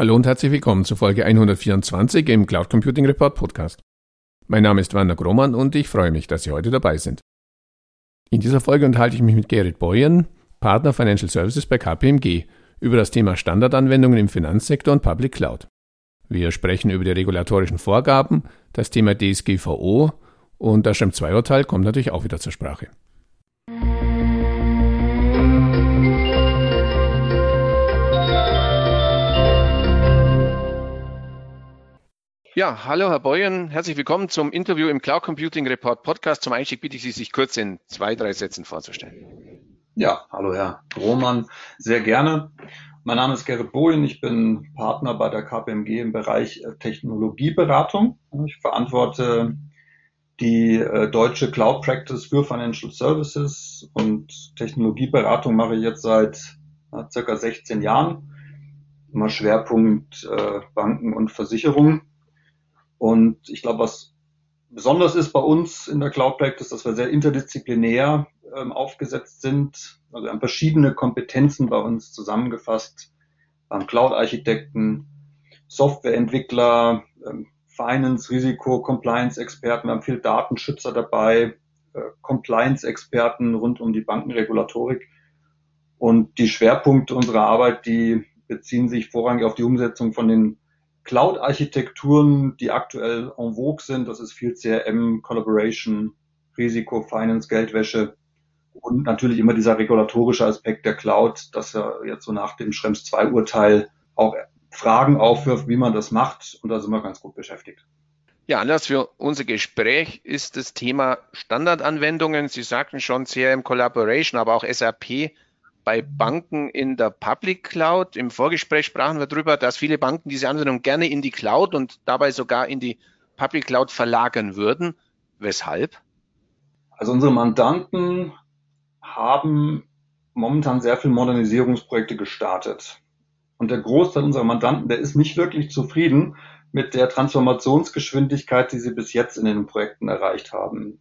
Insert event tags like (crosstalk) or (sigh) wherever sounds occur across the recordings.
Hallo und herzlich willkommen zur Folge 124 im Cloud Computing Report Podcast. Mein Name ist Werner Grohmann und ich freue mich, dass Sie heute dabei sind. In dieser Folge unterhalte ich mich mit Gerrit Boyen, Partner Financial Services bei KPMG, über das Thema Standardanwendungen im Finanzsektor und Public Cloud. Wir sprechen über die regulatorischen Vorgaben, das Thema DSGVO und das Schrem 2 Urteil kommt natürlich auch wieder zur Sprache. Ja, hallo Herr Boyen, herzlich willkommen zum Interview im Cloud Computing Report Podcast. Zum Einstieg bitte ich Sie, sich kurz in zwei, drei Sätzen vorzustellen. Ja, hallo Herr Roman, sehr gerne. Mein Name ist Gerrit Bohlen, ich bin Partner bei der KPMG im Bereich äh, Technologieberatung. Ich verantworte die äh, deutsche Cloud Practice für Financial Services und Technologieberatung mache ich jetzt seit circa 16 Jahren. Immer Schwerpunkt äh, Banken und Versicherungen. Und ich glaube, was besonders ist bei uns in der Cloud Practice, dass wir sehr interdisziplinär ähm, aufgesetzt sind. Also wir haben verschiedene Kompetenzen bei uns zusammengefasst. Wir haben Cloud-Architekten, Softwareentwickler, ähm, Finance, Risiko, Compliance-Experten, wir haben viel Datenschützer dabei, äh, Compliance-Experten rund um die Bankenregulatorik. Und die Schwerpunkte unserer Arbeit, die beziehen sich vorrangig auf die Umsetzung von den Cloud-Architekturen, die aktuell en vogue sind, das ist viel CRM, Collaboration, Risiko, Finance, Geldwäsche und natürlich immer dieser regulatorische Aspekt der Cloud, dass er jetzt so nach dem Schrems 2 Urteil auch Fragen aufwirft, wie man das macht und da sind wir ganz gut beschäftigt. Ja, Anlass für unser Gespräch ist das Thema Standardanwendungen. Sie sagten schon CRM Collaboration, aber auch SAP bei Banken in der Public Cloud. Im Vorgespräch sprachen wir darüber, dass viele Banken diese Anwendung gerne in die Cloud und dabei sogar in die Public Cloud verlagern würden. Weshalb? Also unsere Mandanten haben momentan sehr viele Modernisierungsprojekte gestartet. Und der Großteil unserer Mandanten, der ist nicht wirklich zufrieden mit der Transformationsgeschwindigkeit, die sie bis jetzt in den Projekten erreicht haben.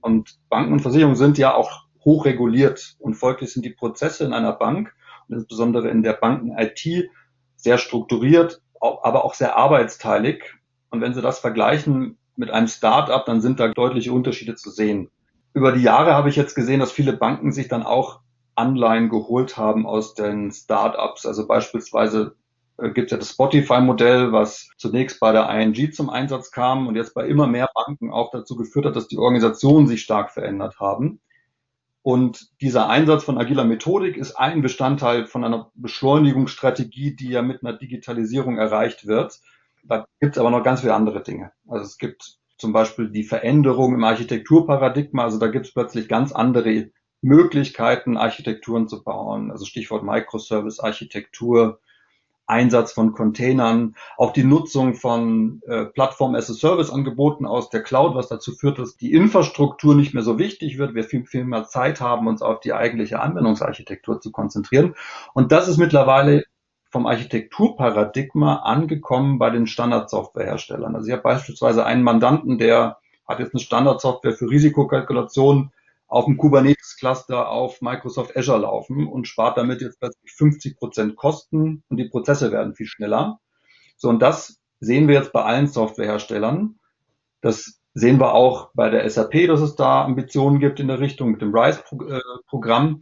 Und Banken und Versicherungen sind ja auch hochreguliert und folglich sind die Prozesse in einer Bank und insbesondere in der Banken-IT sehr strukturiert, aber auch sehr arbeitsteilig. Und wenn Sie das vergleichen mit einem Start-up, dann sind da deutliche Unterschiede zu sehen. Über die Jahre habe ich jetzt gesehen, dass viele Banken sich dann auch Anleihen geholt haben aus den Start-ups. Also beispielsweise äh, gibt es ja das Spotify-Modell, was zunächst bei der ING zum Einsatz kam und jetzt bei immer mehr Banken auch dazu geführt hat, dass die Organisationen sich stark verändert haben. Und dieser Einsatz von agiler Methodik ist ein Bestandteil von einer Beschleunigungsstrategie, die ja mit einer Digitalisierung erreicht wird. Da gibt es aber noch ganz viele andere Dinge. Also es gibt zum Beispiel die Veränderung im Architekturparadigma. Also da gibt es plötzlich ganz andere Möglichkeiten, Architekturen zu bauen. Also Stichwort Microservice-Architektur, Einsatz von Containern, auch die Nutzung von äh, Plattform-as-a-Service-Angeboten aus der Cloud, was dazu führt, dass die Infrastruktur nicht mehr so wichtig wird, wir viel, viel mehr Zeit haben, uns auf die eigentliche Anwendungsarchitektur zu konzentrieren. Und das ist mittlerweile vom Architekturparadigma angekommen bei den Standardsoftwareherstellern. Also ich habe beispielsweise einen Mandanten, der hat jetzt eine Standardsoftware für Risikokalkulation auf dem Kubernetes-Cluster auf Microsoft Azure laufen und spart damit jetzt plötzlich 50 Prozent Kosten und die Prozesse werden viel schneller. So, und das sehen wir jetzt bei allen Softwareherstellern. Das sehen wir auch bei der SAP, dass es da Ambitionen gibt in der Richtung mit dem RISE-Programm.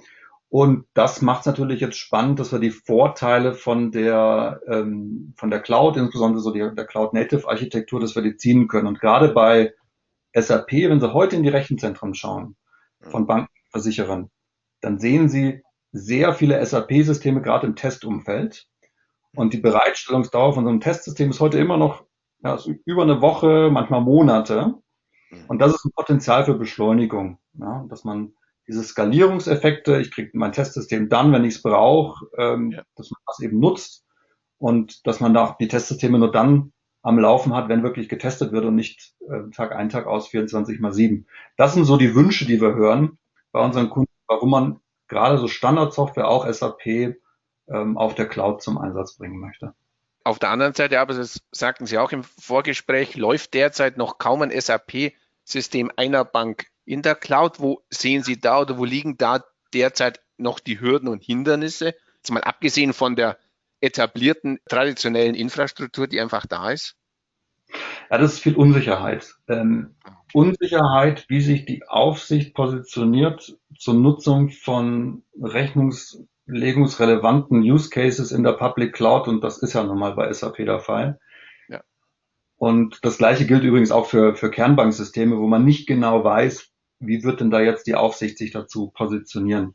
Und das macht es natürlich jetzt spannend, dass wir die Vorteile von der, ähm, von der Cloud, insbesondere so die, der Cloud-Native-Architektur, dass wir die ziehen können. Und gerade bei SAP, wenn Sie heute in die Rechenzentren schauen, von Bankenversicherern, dann sehen Sie sehr viele SAP-Systeme gerade im Testumfeld. Und die Bereitstellungsdauer von so einem Testsystem ist heute immer noch ja, über eine Woche, manchmal Monate. Und das ist ein Potenzial für Beschleunigung, ja, dass man diese Skalierungseffekte, ich kriege mein Testsystem dann, wenn ich es brauche, ähm, ja. dass man das eben nutzt und dass man da die Testsysteme nur dann am Laufen hat, wenn wirklich getestet wird und nicht äh, Tag ein, Tag aus, 24 mal 7. Das sind so die Wünsche, die wir hören bei unseren Kunden, warum man gerade so Standardsoftware, auch SAP, ähm, auf der Cloud zum Einsatz bringen möchte. Auf der anderen Seite, aber das sagten Sie auch im Vorgespräch, läuft derzeit noch kaum ein SAP-System einer Bank in der Cloud. Wo sehen Sie da oder wo liegen da derzeit noch die Hürden und Hindernisse? Jetzt mal abgesehen von der etablierten, traditionellen Infrastruktur, die einfach da ist? Ja, das ist viel Unsicherheit. Ähm, Unsicherheit, wie sich die Aufsicht positioniert zur Nutzung von rechnungslegungsrelevanten Use Cases in der Public Cloud und das ist ja nun mal bei SAP der Fall. Ja. Und das gleiche gilt übrigens auch für, für Kernbanksysteme, wo man nicht genau weiß, wie wird denn da jetzt die Aufsicht sich dazu positionieren.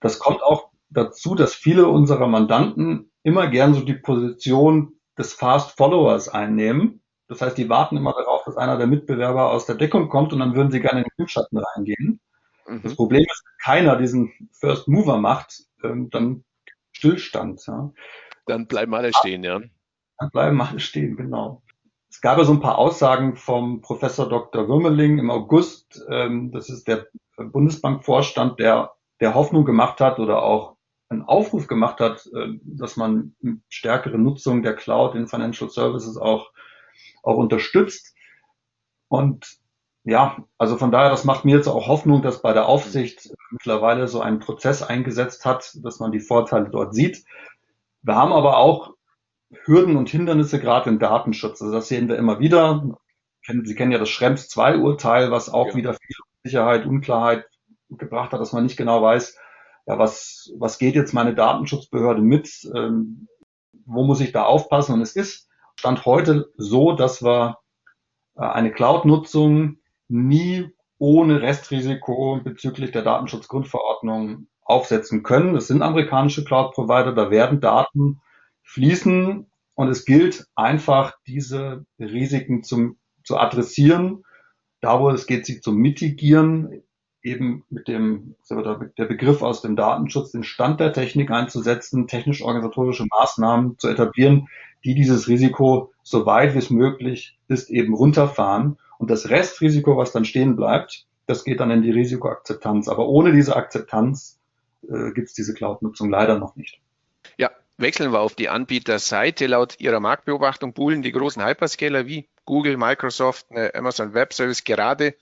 Das kommt auch dazu, dass viele unserer Mandanten immer gern so die Position des Fast Followers einnehmen. Das heißt, die warten immer darauf, dass einer der Mitbewerber aus der Deckung kommt und dann würden sie gerne in den Windschatten reingehen. Mhm. Das Problem ist, wenn keiner diesen First Mover macht, ähm, dann Stillstand. Ja. Dann bleiben alle stehen, ja. Dann bleiben alle stehen, genau. Es gab ja so ein paar Aussagen vom Professor Dr. Würmeling im August. Ähm, das ist der Bundesbankvorstand, der, der Hoffnung gemacht hat oder auch einen Aufruf gemacht hat, äh, dass man stärkere Nutzung der Cloud in Financial Services auch auch unterstützt. Und ja, also von daher, das macht mir jetzt auch Hoffnung, dass bei der Aufsicht mittlerweile so ein Prozess eingesetzt hat, dass man die Vorteile dort sieht. Wir haben aber auch Hürden und Hindernisse gerade im Datenschutz. Also das sehen wir immer wieder. Sie kennen ja das Schrems 2 Urteil, was auch ja. wieder viel Sicherheit, Unklarheit gebracht hat, dass man nicht genau weiß, ja, was, was geht jetzt meine Datenschutzbehörde mit, ähm, wo muss ich da aufpassen? Und es ist Stand heute so, dass wir äh, eine Cloud-Nutzung nie ohne Restrisiko bezüglich der Datenschutzgrundverordnung aufsetzen können. Es sind amerikanische Cloud-Provider, da werden Daten fließen und es gilt einfach, diese Risiken zum, zu adressieren, da wo es geht, sie zu mitigieren, eben mit dem, der Begriff aus dem Datenschutz, den Stand der Technik einzusetzen, technisch-organisatorische Maßnahmen zu etablieren, die dieses Risiko so weit wie es möglich ist eben runterfahren. Und das Restrisiko, was dann stehen bleibt, das geht dann in die Risikoakzeptanz. Aber ohne diese Akzeptanz äh, gibt es diese Cloud-Nutzung leider noch nicht. Ja, wechseln wir auf die Anbieterseite. Laut Ihrer Marktbeobachtung buhlen die großen Hyperscaler wie Google, Microsoft, äh, Amazon Web Service gerade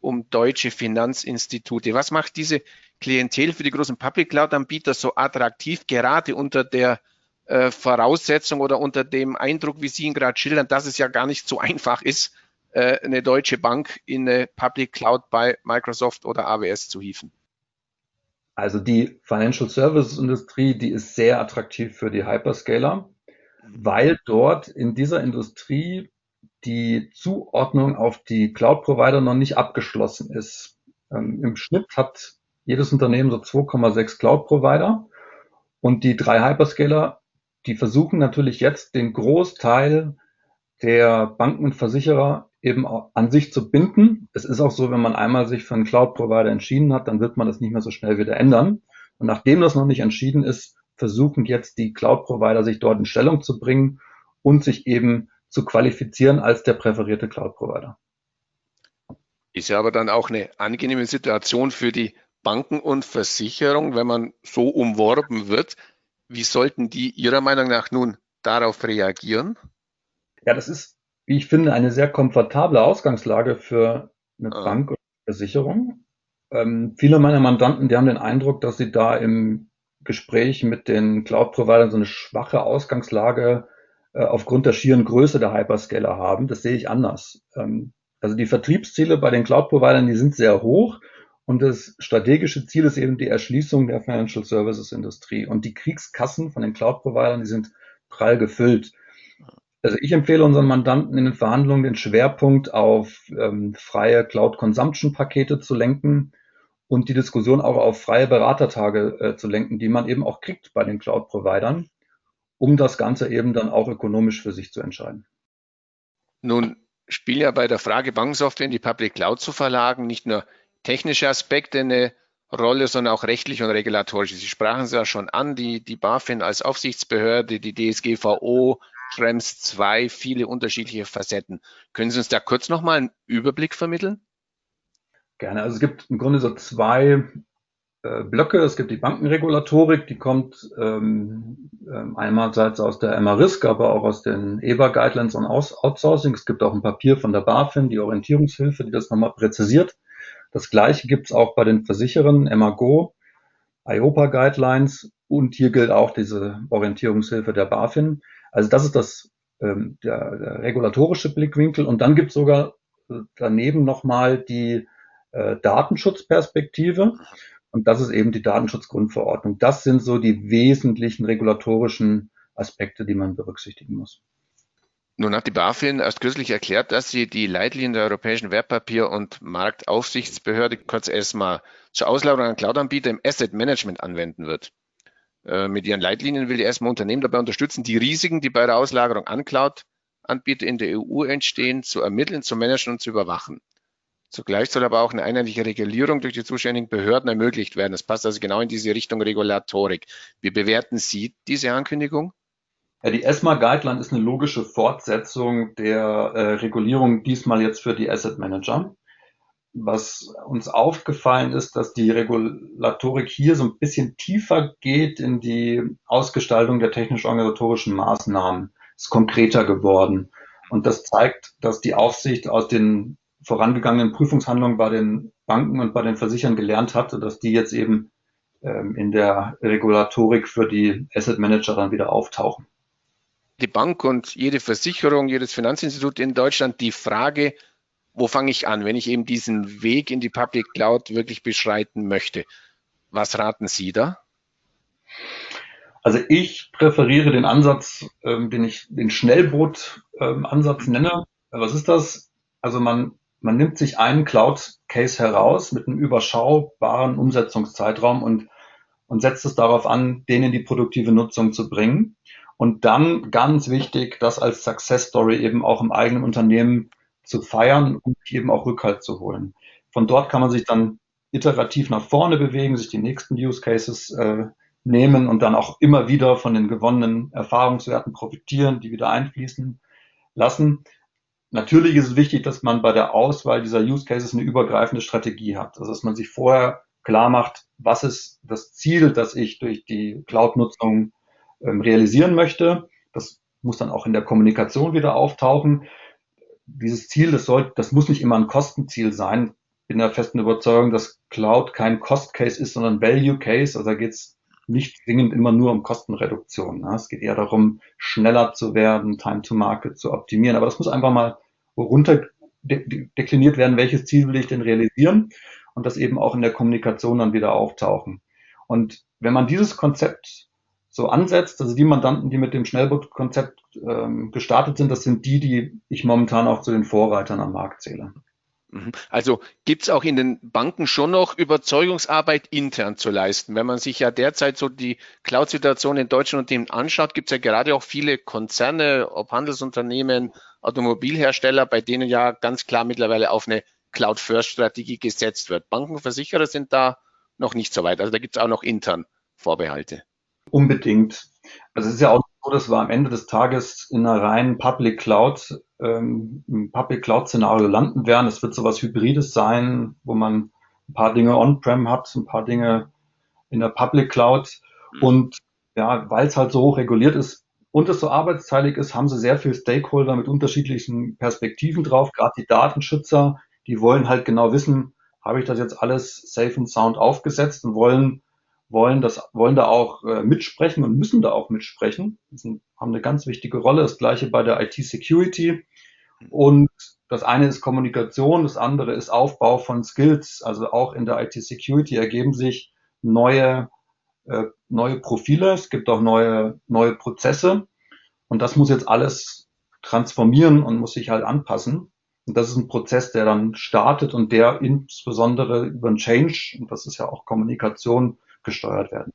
um deutsche Finanzinstitute. Was macht diese Klientel für die großen Public Cloud-Anbieter so attraktiv, gerade unter der äh, Voraussetzung oder unter dem Eindruck, wie Sie ihn gerade schildern, dass es ja gar nicht so (laughs) einfach ist, äh, eine deutsche Bank in eine Public Cloud bei Microsoft oder AWS zu hieven? Also die Financial Services Industrie, die ist sehr attraktiv für die Hyperscaler, weil dort in dieser Industrie die Zuordnung auf die Cloud-Provider noch nicht abgeschlossen ist. Ähm, Im Schnitt hat jedes Unternehmen so 2,6 Cloud-Provider und die drei Hyperscaler, die versuchen natürlich jetzt den Großteil der Banken und Versicherer eben an sich zu binden. Es ist auch so, wenn man einmal sich für einen Cloud-Provider entschieden hat, dann wird man das nicht mehr so schnell wieder ändern. Und nachdem das noch nicht entschieden ist, versuchen jetzt die Cloud-Provider sich dort in Stellung zu bringen und sich eben zu qualifizieren als der präferierte Cloud-Provider. Ist ja aber dann auch eine angenehme Situation für die Banken und Versicherungen, wenn man so umworben wird. Wie sollten die Ihrer Meinung nach nun darauf reagieren? Ja, das ist, wie ich finde, eine sehr komfortable Ausgangslage für eine ah. Bank oder Versicherung. Ähm, viele meiner Mandanten, die haben den Eindruck, dass sie da im Gespräch mit den Cloud-Providern so eine schwache Ausgangslage aufgrund der schieren Größe der Hyperscaler haben. Das sehe ich anders. Ähm, also die Vertriebsziele bei den Cloud-Providern, die sind sehr hoch und das strategische Ziel ist eben die Erschließung der Financial Services Industrie. Und die Kriegskassen von den Cloud-Providern, die sind prall gefüllt. Also ich empfehle unseren Mandanten in den Verhandlungen den Schwerpunkt auf ähm, freie Cloud-Consumption-Pakete zu lenken und die Diskussion auch auf freie Beratertage äh, zu lenken, die man eben auch kriegt bei den Cloud-Providern um das Ganze eben dann auch ökonomisch für sich zu entscheiden. Nun spielen ja bei der Frage, Bankensoftware in die Public Cloud zu verlagen, nicht nur technische Aspekte eine Rolle, sondern auch rechtliche und regulatorische. Sie sprachen es ja schon an, die, die BaFin als Aufsichtsbehörde, die DSGVO, Schrems 2, viele unterschiedliche Facetten. Können Sie uns da kurz nochmal einen Überblick vermitteln? Gerne. Also es gibt im Grunde so zwei Blöcke. Es gibt die Bankenregulatorik, die kommt ähm, ähm, einerseits aus der MA-Risk, aber auch aus den EBA-Guidelines und Outsourcing. Es gibt auch ein Papier von der BaFin, die Orientierungshilfe, die das nochmal präzisiert. Das gleiche gibt es auch bei den Versicherern, MAGO, IOPA-Guidelines. Und hier gilt auch diese Orientierungshilfe der BaFin. Also das ist das ähm, der, der regulatorische Blickwinkel. Und dann gibt es sogar äh, daneben nochmal die äh, Datenschutzperspektive. Und das ist eben die Datenschutzgrundverordnung. Das sind so die wesentlichen regulatorischen Aspekte, die man berücksichtigen muss. Nun hat die BaFin erst kürzlich erklärt, dass sie die Leitlinien der Europäischen Wertpapier- und Marktaufsichtsbehörde, kurz ESMA, zur Auslagerung an Cloud-Anbieter im Asset Management anwenden wird. Äh, mit ihren Leitlinien will die ESMA Unternehmen dabei unterstützen, die Risiken, die bei der Auslagerung an Cloud-Anbieter in der EU entstehen, zu ermitteln, zu managen und zu überwachen. Zugleich soll aber auch eine einheitliche Regulierung durch die zuständigen Behörden ermöglicht werden. Das passt also genau in diese Richtung Regulatorik. Wie bewerten Sie diese Ankündigung? Ja, die ESMA Guideline ist eine logische Fortsetzung der äh, Regulierung, diesmal jetzt für die Asset Manager. Was uns aufgefallen ist, dass die Regulatorik hier so ein bisschen tiefer geht in die Ausgestaltung der technisch-organisatorischen Maßnahmen. Ist konkreter geworden. Und das zeigt, dass die Aufsicht aus den vorangegangenen Prüfungshandlungen bei den Banken und bei den Versichern gelernt hat, dass die jetzt eben ähm, in der Regulatorik für die Asset Manager dann wieder auftauchen die Bank und jede Versicherung, jedes Finanzinstitut in Deutschland die Frage, wo fange ich an, wenn ich eben diesen Weg in die Public Cloud wirklich beschreiten möchte. Was raten Sie da? Also ich präferiere den Ansatz, ähm, den ich den Schnellboot-Ansatz ähm, nenne. Was ist das? Also man, man nimmt sich einen Cloud-Case heraus mit einem überschaubaren Umsetzungszeitraum und, und setzt es darauf an, den in die produktive Nutzung zu bringen. Und dann ganz wichtig, das als Success Story eben auch im eigenen Unternehmen zu feiern und eben auch Rückhalt zu holen. Von dort kann man sich dann iterativ nach vorne bewegen, sich die nächsten Use Cases äh, nehmen und dann auch immer wieder von den gewonnenen Erfahrungswerten profitieren, die wieder einfließen lassen. Natürlich ist es wichtig, dass man bei der Auswahl dieser Use Cases eine übergreifende Strategie hat. Also dass man sich vorher klar macht, was ist das Ziel, das ich durch die Cloud-Nutzung ähm, realisieren möchte. Das muss dann auch in der Kommunikation wieder auftauchen. Dieses Ziel, das soll, das muss nicht immer ein Kostenziel sein. Bin der festen Überzeugung, dass Cloud kein Cost Case ist, sondern Value Case. Also da geht es nicht zwingend immer nur um Kostenreduktion. Ne? Es geht eher darum, schneller zu werden, Time to Market zu optimieren. Aber das muss einfach mal runter dekliniert werden, welches Ziel will ich denn realisieren und das eben auch in der Kommunikation dann wieder auftauchen. Und wenn man dieses Konzept so ansetzt. Also die Mandanten, die mit dem Schnellboot-Konzept ähm, gestartet sind, das sind die, die ich momentan auch zu den Vorreitern am Markt zähle. Mhm. Also gibt es auch in den Banken schon noch Überzeugungsarbeit intern zu leisten. Wenn man sich ja derzeit so die Cloud-Situation in deutschen Unternehmen anschaut, gibt es ja gerade auch viele Konzerne, ob Handelsunternehmen, Automobilhersteller, bei denen ja ganz klar mittlerweile auf eine Cloud-First-Strategie gesetzt wird. Bankenversicherer sind da noch nicht so weit. Also da gibt es auch noch intern Vorbehalte. Unbedingt. Also es ist ja auch so, dass wir am Ende des Tages in einer reinen Public Cloud, ähm, im Public Cloud Szenario landen werden. Es wird sowas Hybrides sein, wo man ein paar Dinge on-prem hat, ein paar Dinge in der Public Cloud. Mhm. Und ja, weil es halt so hoch reguliert ist und es so arbeitsteilig ist, haben sie sehr viele Stakeholder mit unterschiedlichen Perspektiven drauf. Gerade die Datenschützer, die wollen halt genau wissen, habe ich das jetzt alles safe und sound aufgesetzt und wollen wollen das, wollen da auch äh, mitsprechen und müssen da auch mitsprechen. Sind, haben eine ganz wichtige Rolle. Das gleiche bei der IT-Security. Und das eine ist Kommunikation, das andere ist Aufbau von Skills. Also auch in der IT-Security ergeben sich neue, äh, neue Profile. Es gibt auch neue, neue Prozesse. Und das muss jetzt alles transformieren und muss sich halt anpassen. Und das ist ein Prozess, der dann startet und der insbesondere über ein Change, und das ist ja auch Kommunikation, gesteuert werden.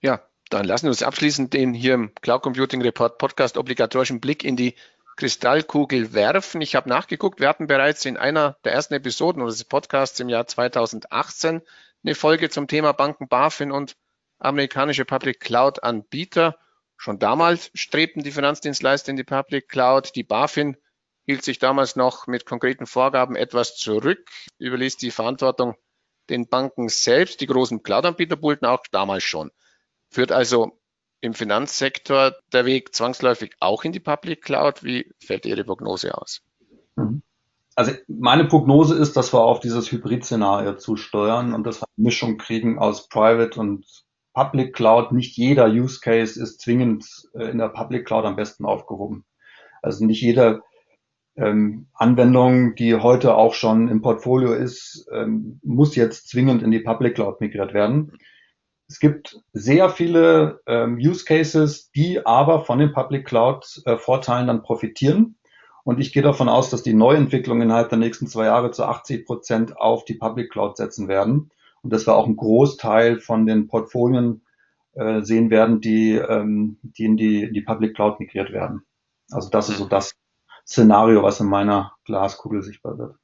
Ja, dann lassen wir uns abschließend den hier im Cloud Computing Report Podcast obligatorischen Blick in die Kristallkugel werfen. Ich habe nachgeguckt, wir hatten bereits in einer der ersten Episoden unseres Podcasts im Jahr 2018 eine Folge zum Thema Banken, BaFin und amerikanische Public Cloud Anbieter. Schon damals strebten die Finanzdienstleister in die Public Cloud. Die BaFin hielt sich damals noch mit konkreten Vorgaben etwas zurück, überließ die Verantwortung den Banken selbst, die großen Cloud-Anbieter bullten auch damals schon. Führt also im Finanzsektor der Weg zwangsläufig auch in die Public Cloud? Wie fällt Ihre Prognose aus? Mhm. Also meine Prognose ist, dass wir auf dieses Hybrid-Szenario zusteuern und dass wir eine Mischung kriegen aus Private und Public Cloud, nicht jeder Use Case ist zwingend äh, in der Public Cloud am besten aufgehoben. Also nicht jede ähm, Anwendung, die heute auch schon im Portfolio ist, ähm, muss jetzt zwingend in die Public Cloud migriert werden. Es gibt sehr viele ähm, Use Cases, die aber von den Public Cloud äh, Vorteilen dann profitieren. Und ich gehe davon aus, dass die Neuentwicklungen innerhalb der nächsten zwei Jahre zu 80 Prozent auf die Public Cloud setzen werden. Und dass wir auch einen Großteil von den Portfolien äh, sehen werden, die, ähm, die in die, in die Public Cloud migriert werden. Also das ist so das Szenario, was in meiner Glaskugel sichtbar wird.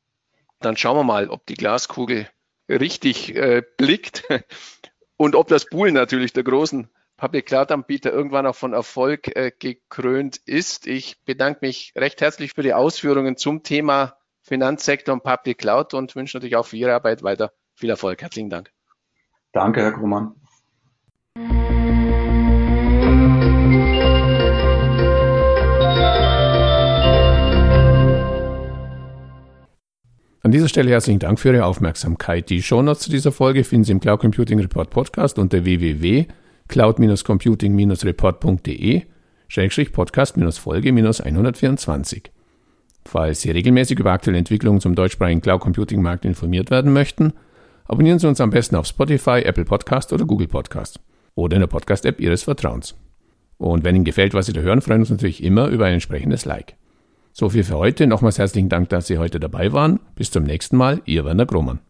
Dann schauen wir mal, ob die Glaskugel richtig äh, blickt (laughs) und ob das Pool natürlich der großen Public Cloud Anbieter irgendwann auch von Erfolg äh, gekrönt ist. Ich bedanke mich recht herzlich für die Ausführungen zum Thema Finanzsektor und Public Cloud und wünsche natürlich auch für Ihre Arbeit weiter viel Erfolg. Herzlichen Dank. Danke, Herr Grummann. An dieser Stelle herzlichen Dank für Ihre Aufmerksamkeit. Die Shownotes zu dieser Folge finden Sie im Cloud Computing Report Podcast unter www cloud-computing-report.de Podcast-Folge 124. Falls Sie regelmäßig über aktuelle Entwicklungen zum deutschsprachigen Cloud Computing Markt informiert werden möchten, abonnieren Sie uns am besten auf Spotify, Apple Podcast oder Google Podcast oder in der Podcast-App Ihres Vertrauens. Und wenn Ihnen gefällt, was Sie da hören, freuen wir uns natürlich immer über ein entsprechendes Like. So viel für heute. Nochmals herzlichen Dank, dass Sie heute dabei waren. Bis zum nächsten Mal, Ihr Werner Grohmann.